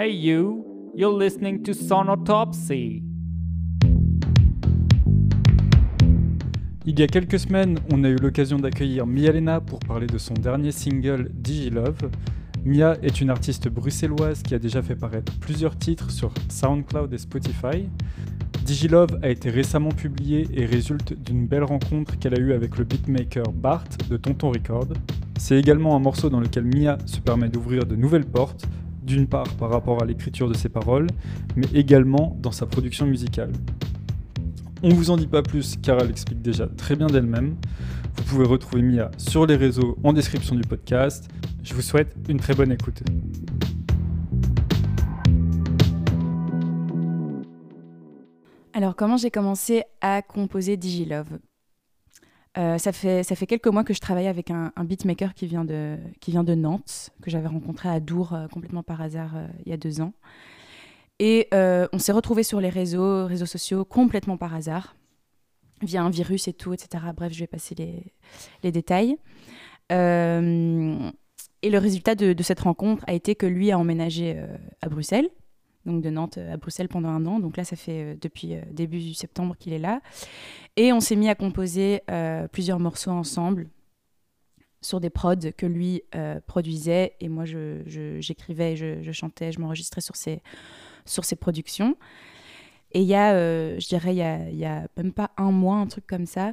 Hey you, you're listening to Sonotopsy. Il y a quelques semaines, on a eu l'occasion d'accueillir Mia Lena pour parler de son dernier single Digilove. Mia est une artiste bruxelloise qui a déjà fait paraître plusieurs titres sur SoundCloud et Spotify. Digilove a été récemment publié et résulte d'une belle rencontre qu'elle a eue avec le beatmaker Bart de Tonton Record. C'est également un morceau dans lequel Mia se permet d'ouvrir de nouvelles portes, d'une part par rapport à l'écriture de ses paroles, mais également dans sa production musicale. On vous en dit pas plus car elle explique déjà très bien d'elle-même. Vous pouvez retrouver Mia sur les réseaux en description du podcast. Je vous souhaite une très bonne écoute. Alors, comment j'ai commencé à composer Digilove? Euh, ça, fait, quelques mois que je travaille avec un, beatmaker qui vient, de, qui vient de Nantes, que j'avais rencontré à Dour euh, complètement par hasard euh, il y a deux ans. Et on s'est retrouvés sur les réseaux, réseaux sociaux complètement par hasard, via un virus et tout, etc. Bref, je vais passer les, détails. et le résultat de, cette rencontre a été que lui a emménagé à Bruxelles de Nantes à Bruxelles pendant un an. Donc là, ça fait euh, depuis euh, début septembre qu'il est là. Et on s'est mis à composer euh, plusieurs morceaux ensemble sur des prods que lui produisait et moi j'écrivais, je, je, chantais, je m'enregistrais sur ses, sur ses productions. Et il y a, je dirais, il y a, même pas un mois, un truc comme ça,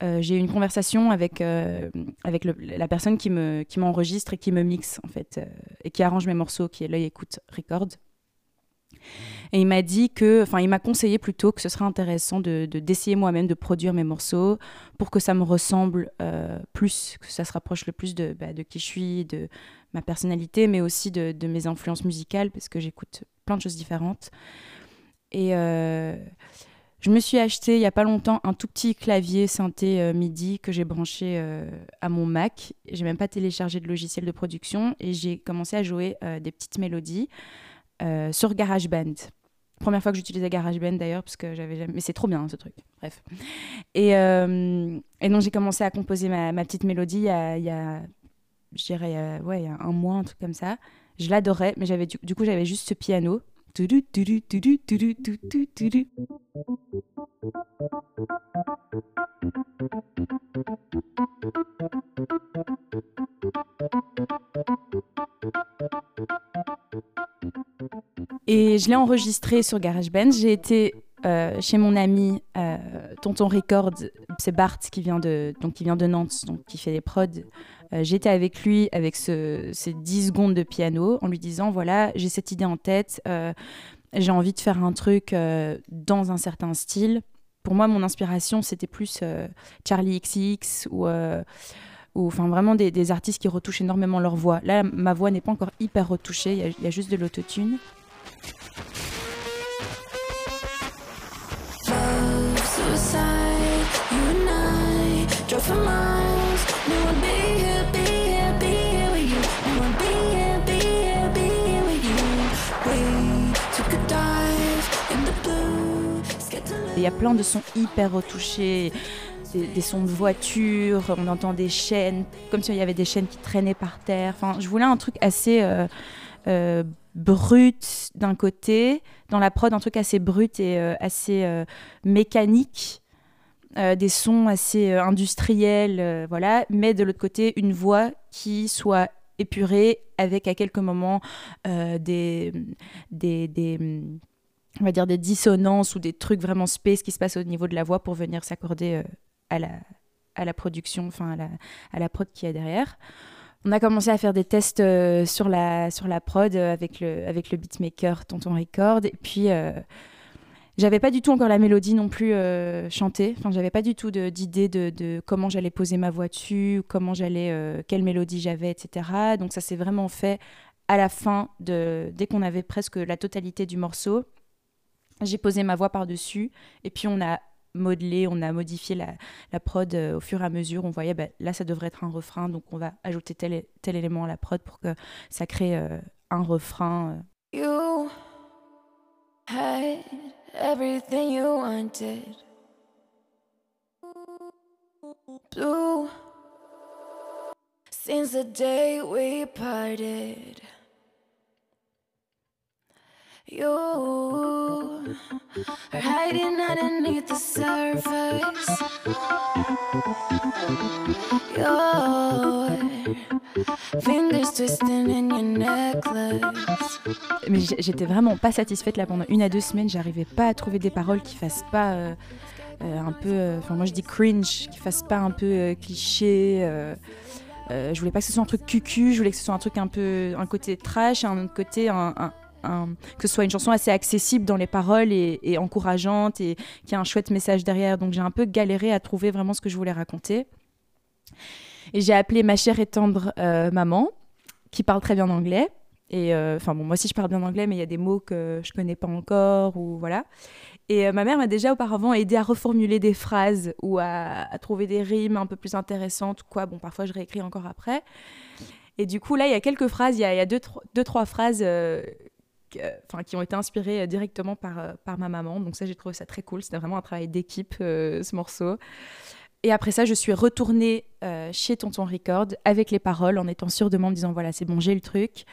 j'ai eu une conversation avec, avec la personne qui m'enregistre qui et qui me mixe, en fait, et qui arrange mes morceaux, qui est l'œil écoute record. Et il m'a dit que, enfin, il m'a conseillé plutôt que ce serait intéressant de d'essayer moi-même de produire mes morceaux pour que ça me ressemble euh, plus, que ça se rapproche le plus de, bah, de qui je suis, de ma personnalité, mais aussi de, de mes influences musicales, parce que j'écoute plein de choses différentes. Et euh, je me suis acheté il n'y a pas longtemps un tout petit clavier synthé euh, MIDI que j'ai branché à mon Mac. J'ai même pas téléchargé de logiciel de production et j'ai commencé à jouer des petites mélodies. Euh, sur GarageBand. Première fois que j'utilisais GarageBand d'ailleurs, parce que j'avais jamais... Mais c'est trop bien hein, ce truc. Bref. Et, euh, et donc j'ai commencé à composer ma, petite mélodie il y a, je dirais, ouais, il y a un mois, un truc comme ça. Je l'adorais, mais j'avais du coup j'avais juste ce piano. Et je l'ai enregistré sur GarageBand. J'ai été euh, chez mon ami euh, Tonton Record, c'est Bart qui vient de, donc, qui vient de Nantes, donc qui fait des prods. Euh, J'étais avec lui avec ce, ces 10 secondes de piano en lui disant voilà, j'ai cette idée en tête, j'ai envie de faire un truc dans un certain style. Pour moi, mon inspiration, c'était plus Charlie XX ou ou enfin vraiment des, des, artistes qui retouchent énormément leur voix. Là, ma voix n'est pas encore hyper retouchée, il y, y, a juste de l'autotune. Il y a plein de sons hyper retouchés, des, sons de voiture, on entend des chaînes, comme s'il y avait des chaînes qui traînaient par terre. Enfin, je voulais un truc assez euh, euh, brut d'un côté, dans la prod, un truc assez brut et euh, assez euh, mécanique, euh, des sons assez industriels, voilà, mais de l'autre côté, une voix qui soit épurée avec à quelques moments des, des, on va dire des dissonances ou des trucs vraiment space qui se passent au niveau de la voix pour venir s'accorder à la, à la production, enfin à la, à la prod qui est derrière on a commencé à faire des tests euh, sur, la, sur la prod euh, avec le, avec le beatmaker Tonton Record. Et puis, euh, j'avais pas du tout encore la mélodie non plus chantée. Enfin, j'avais pas du tout d'idée de, de, comment j'allais poser ma voix dessus, comment j'allais, quelle mélodie j'avais, etc. Donc, ça s'est vraiment fait à la fin, de, dès qu'on avait presque la totalité du morceau. J'ai posé ma voix par-dessus et puis on a modelé, on a modifié la, prod euh, au fur et à mesure. On voyait, bah, là, ça devrait être un refrain, donc on va ajouter tel, tel élément à la prod pour que ça crée euh, un refrain. Euh. Everything you wanted. Since the day we parted. You hiding underneath the surface. Fingers twisting in your necklace. Mais j'étais vraiment pas satisfaite là pendant une à deux semaines. J'arrivais pas à trouver des paroles qui fassent pas euh, euh, un peu. euh, Enfin, moi je dis cringe, qui fassent pas un peu cliché. je voulais pas que ce soit un truc cucu, je voulais que ce soit un truc un peu. un côté trash un côté. Un- que ce soit une chanson assez accessible dans les paroles et, encourageante et qui a un chouette message derrière. Donc j'ai un peu galéré à trouver vraiment ce que je voulais raconter. Et j'ai appelé ma chère et tendre euh, maman, qui parle très bien anglais. Et euh, enfin bon, moi aussi je parle bien anglais, mais il y a des mots que je connais pas encore ou voilà. Et euh, ma mère m'a déjà auparavant aidé à reformuler des phrases ou à, trouver des rimes un peu plus intéressantes. Quoi, bon, parfois je réécris encore après. Et du coup, là, il y a quelques phrases, il y a, deux, trois, phrases enfin, qui ont été inspirées euh, directement par, euh, par ma maman. Donc ça, j'ai trouvé ça très cool. C'était vraiment un travail d'équipe, euh, ce morceau. Et après ça, je suis retournée euh, chez Tonton Record avec les paroles en étant sûre de moi en me disant voilà, c'est bon, j'ai le truc.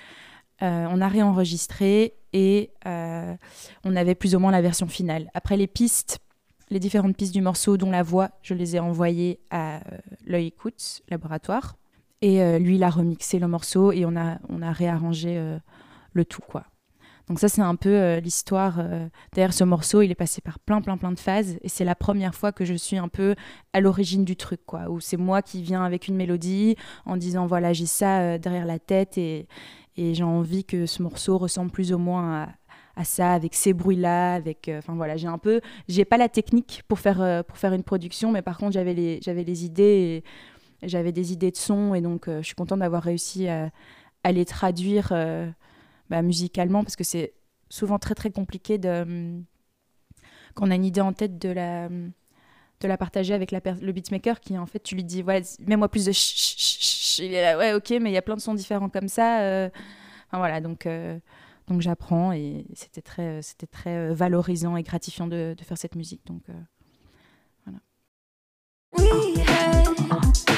Euh, on a réenregistré et euh, on avait plus ou moins la version finale. Après les pistes, les différentes pistes du morceau, dont la voix, je les ai envoyées à euh, l'œil écoute laboratoire. Et euh, lui, il a remixé le morceau et on a, on a réarrangé euh, le tout, quoi. Donc ça, c'est un peu euh, l'histoire. euh, Derrière ce morceau, il est passé par plein, plein, plein de phases. Et c'est la première fois que je suis un peu à l'origine du truc, quoi. Où c'est moi qui viens avec une mélodie en disant, voilà, j'ai ça euh, derrière la tête et, et j'ai envie que ce morceau ressemble plus ou moins à, ça, avec ces bruits-là, avec... Enfin voilà, j'ai un peu... J'ai pas la technique pour faire, pour faire une production, mais par contre, j'avais les, j'avais les idées j'avais des idées de son. Et donc, je suis contente d'avoir réussi à, à les traduire bah, musicalement, parce que c'est souvent très, très compliqué de... hum, a une idée en tête de la... hum, de la partager avec la le beatmaker qui en fait tu lui dis voilà mets-moi plus de ch- il est là ouais ok mais il y a plein de sons différents comme ça euh. Voilà donc euh, donc j'apprends et c'était très c'était très euh, valorisant et gratifiant de, faire cette musique donc euh, We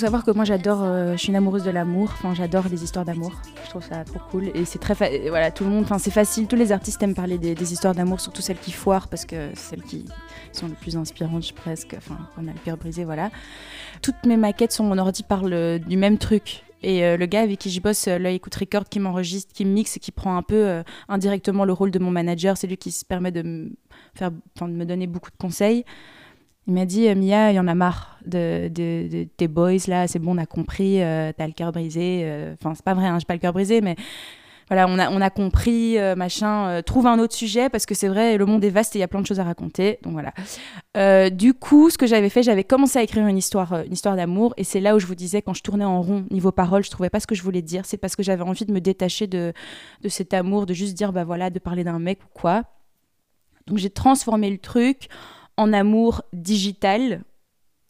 savoir que moi j'adore euh, je suis une amoureuse de l'amour. Enfin j'adore les histoires d'amour. Je trouve ça trop cool. Et c'est très voilà tout le monde enfin c'est facile. Tous les artistes aiment parler des, histoires d'amour surtout celles qui foirent parce que celles qui sont les plus inspirantes je- presque. Enfin on a le cœur brisé voilà. Toutes mes maquettes sur mon ordi parlent euh, du même truc. Et euh, le gars avec qui je bosse, euh, là, écoute record, qui m'enregistre, qui mixe et qui prend un peu indirectement le rôle de mon manager, c'est lui qui se permet de faire, de me donner beaucoup de conseils. Il m'a dit, euh, Mia, il y en a marre de, de- de tes boys là, c'est bon, on a compris, euh, t'as le cœur brisé. euh, Enfin, c'est pas vrai, hein, j'ai pas le cœur brisé, mais voilà, on a, on a compris, machin. trouve un autre sujet parce que c'est vrai, le monde est vaste et il y a plein de choses à raconter. Donc voilà. Du coup, ce que j'avais fait, j'avais commencé à écrire une histoire, une histoire d'amour, et c'est là où je vous disais, quand je tournais en rond niveau parole, je trouvais pas ce que je voulais dire. C'est parce que j'avais envie de me détacher de, de cet amour, de juste dire, bah voilà, de parler d'un mec ou quoi. Donc j'ai transformé le truc en amour digital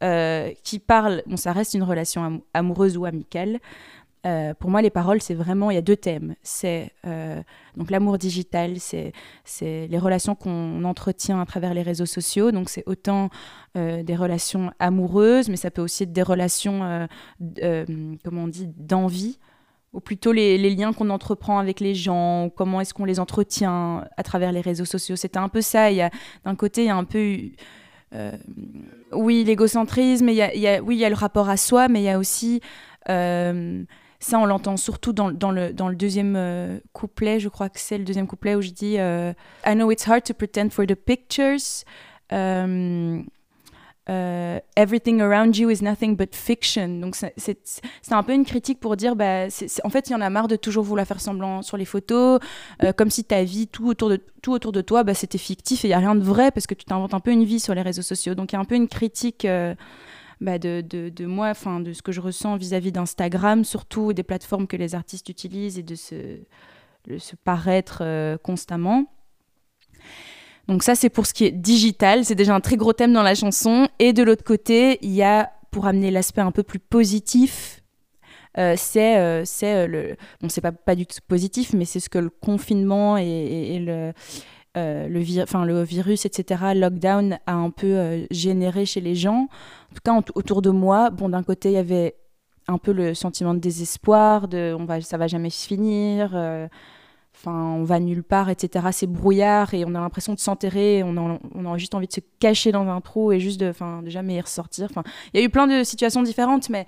euh, qui parle. Bon, ça reste une relation am- amoureuse ou amicale. Euh, pour moi, les paroles, c'est vraiment, il y a deux thèmes. C'est euh, donc l'amour digital, c'est les relations qu'on entretient à travers les réseaux sociaux. Donc c'est autant des relations amoureuses, mais ça peut aussi être des relations, comment on dit, d'envie, ou plutôt les, liens qu'on entreprend avec les gens, comment est-ce qu'on les entretient à travers les réseaux sociaux. C'était un peu ça. D'un côté, il y a un peu eu- euh, oui, l'égocentrisme, il y a, oui, il y a le rapport à soi, mais il y a aussi, euh, ça on l'entend surtout dans, le, dans le deuxième euh, couplet, je crois que c'est le deuxième couplet où je dis I know it's hard to pretend for the pictures. Euh, everything around you is nothing but fiction. Donc c'est- un peu une critique pour dire, bah, en fait, il y en a marre de toujours vouloir faire semblant sur les photos, euh, comme si ta vie, tout autour de, tout autour de toi, bah, c'était fictif et il n'y a rien de vrai parce que tu t'inventes un peu une vie sur les réseaux sociaux. Donc il y a un peu une critique euh, bah, de, moi, enfin de ce que je ressens vis-à-vis d'Instagram, surtout des plateformes que les artistes utilisent et de se, paraître constamment. Donc ça, c'est pour ce qui est digital. C'est déjà un très gros thème dans la chanson. Et de l'autre côté, il y a, pour amener l'aspect un peu plus positif, euh, c'est euh, euh, le... Bon, pas, pas du tout positif, mais c'est ce que le confinement et, et- le... euh, le, le virus, etc., lockdown a un peu euh, généré chez les gens. En tout cas, autour de moi, bon, d'un côté, il y avait un peu le sentiment de désespoir, de on va, ça va jamais se finir, euh, on va nulle part, etc. C'est brouillard et on a l'impression de s'enterrer, on a, juste envie de se cacher dans un trou et juste de, enfin, de jamais y ressortir. Il y a eu plein de situations différentes, mais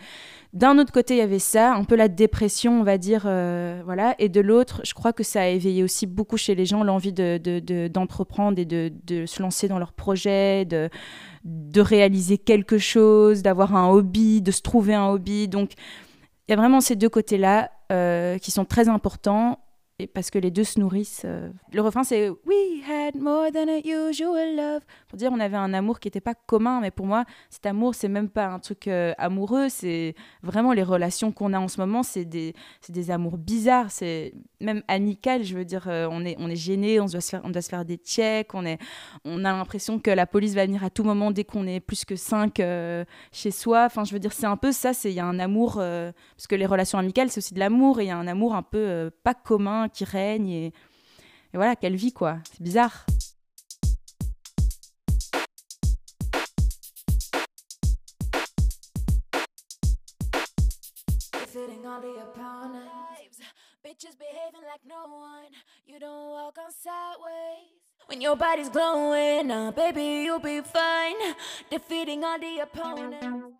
d'un autre côté, il y avait ça, un peu la dépression, on va dire, euh, voilà. Et de l'autre, je crois que ça a éveillé aussi beaucoup chez les gens l'envie de, de- de- d'entreprendre et de, se lancer dans leurs projets, de, de réaliser quelque chose, d'avoir un hobby, de se trouver un hobby. Donc, il y a vraiment ces deux côtés-là euh, qui sont très importants. Parce que les deux se nourrissent. euh. Le refrain, c'est We had more than a usual love. Pour dire, on avait un amour qui n'était pas commun, mais pour moi, cet amour, c'est même pas un truc euh, amoureux. C'est vraiment les relations qu'on a en ce moment, c'est des, des amours bizarres. C'est même amical, je veux dire, euh, on est, on est gêné, on doit se faire, on doit se faire des checks, on, est, on a l'impression que la police va venir à tout moment dès qu'on est plus que cinq chez soi. Enfin, je veux dire, c'est un peu ça. Il y a un amour parce que les relations amicales, c'est aussi de l'amour et il y a un amour un peu pas commun qui règne et, et voilà, quelle vie quoi. C'est bizarre. Bitches behaving like no one. You don't walk on sideways. When your body's glowing, uh, baby, you'll be fine. Defeating all the opponents.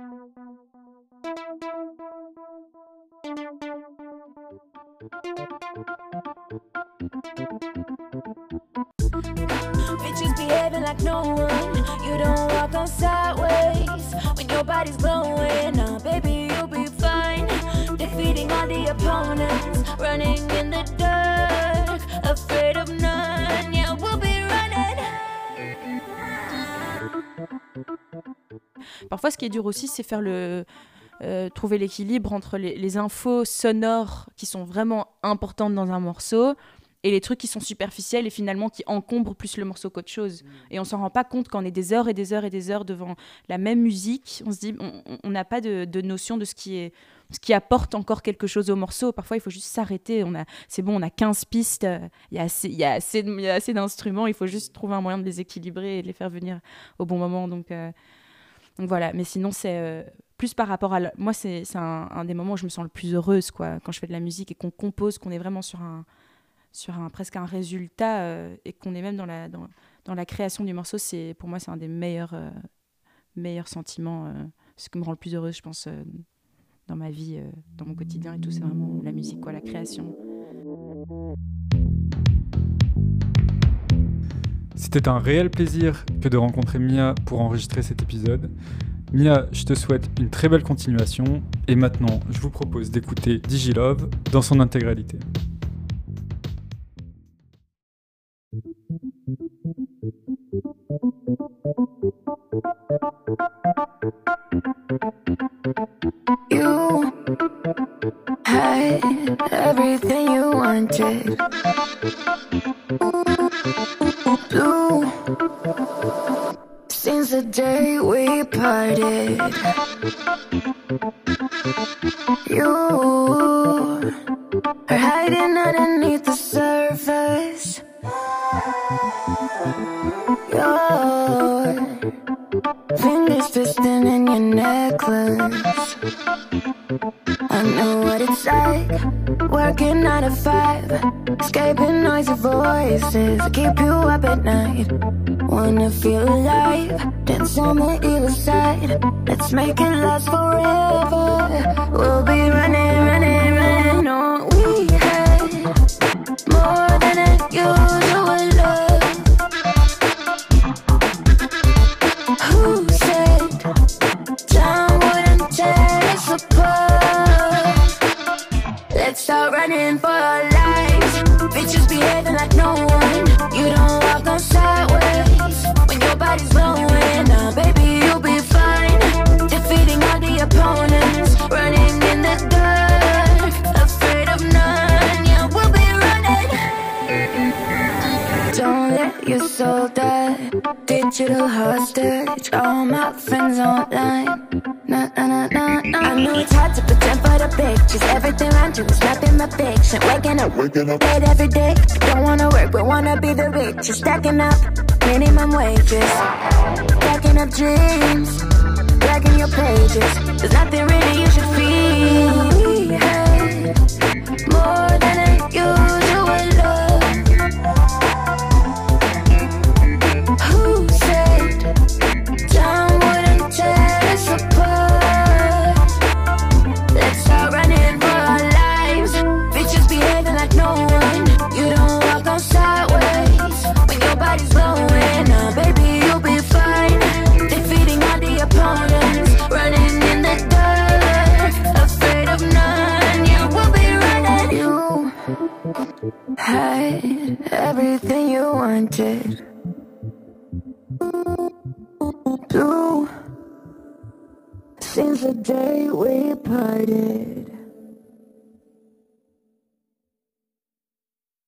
Parfois, ce qui est dur aussi, c'est faire le euh, trouver l'équilibre entre les, infos sonores qui sont vraiment importantes dans un morceau et les trucs qui sont superficiels et finalement qui encombrent plus le morceau qu'autre chose. Et on s'en rend pas compte quand on est des heures et des heures et des heures devant la même musique. On se dit, on- n'a pas de, notion de ce qui est ce qui apporte encore quelque chose au morceau. Parfois, il faut juste s'arrêter. On a, c'est bon, on a 15 pistes. Il y a assez, il y a assez, il y a assez d'instruments. Il faut juste trouver un moyen de les équilibrer et de les faire venir au bon moment. Donc, euh, donc voilà. Mais sinon, c'est euh, plus par rapport à. Moi, c'est, un, des moments où je me sens le plus heureuse, quoi, quand je fais de la musique et qu'on compose, qu'on est vraiment sur un, sur un presque un résultat euh, et qu'on est même dans la, dans, dans la création du morceau. C'est pour moi, c'est un des meilleurs, euh, meilleurs sentiments. euh, ce qui me rend le plus heureuse, je pense. dans ma vie, dans mon quotidien et tout, c'est vraiment la musique, quoi, la création. C'était un réel plaisir que de rencontrer Mia pour enregistrer cet épisode. Mia, je te souhaite une très belle continuation et maintenant, je vous propose d'écouter Digilove dans son intégralité. Everything you wanted. The day we parted. You noisy voices keep you up at night. Wanna feel alive, dance on the other side. Let's make it last forever. We'll be running, running like no one. You don't walk when your body's. Now, baby, you'll be fine. Defeating all the opponents, running in the afraid of none. Yeah, we'll be running. Don't let your soul die. Digital hostage. All my friends online. Nah, nah, nah. I know it's hard to pretend for the pictures. Everything around you is nothing but fiction. Waking up, waking up late every day. Don't wanna work, but wanna be the richest. Stacking up minimum wages. Stacking up dreams. Dragging your pages. There's nothing really you should feel. Hey, more than since the day we parted.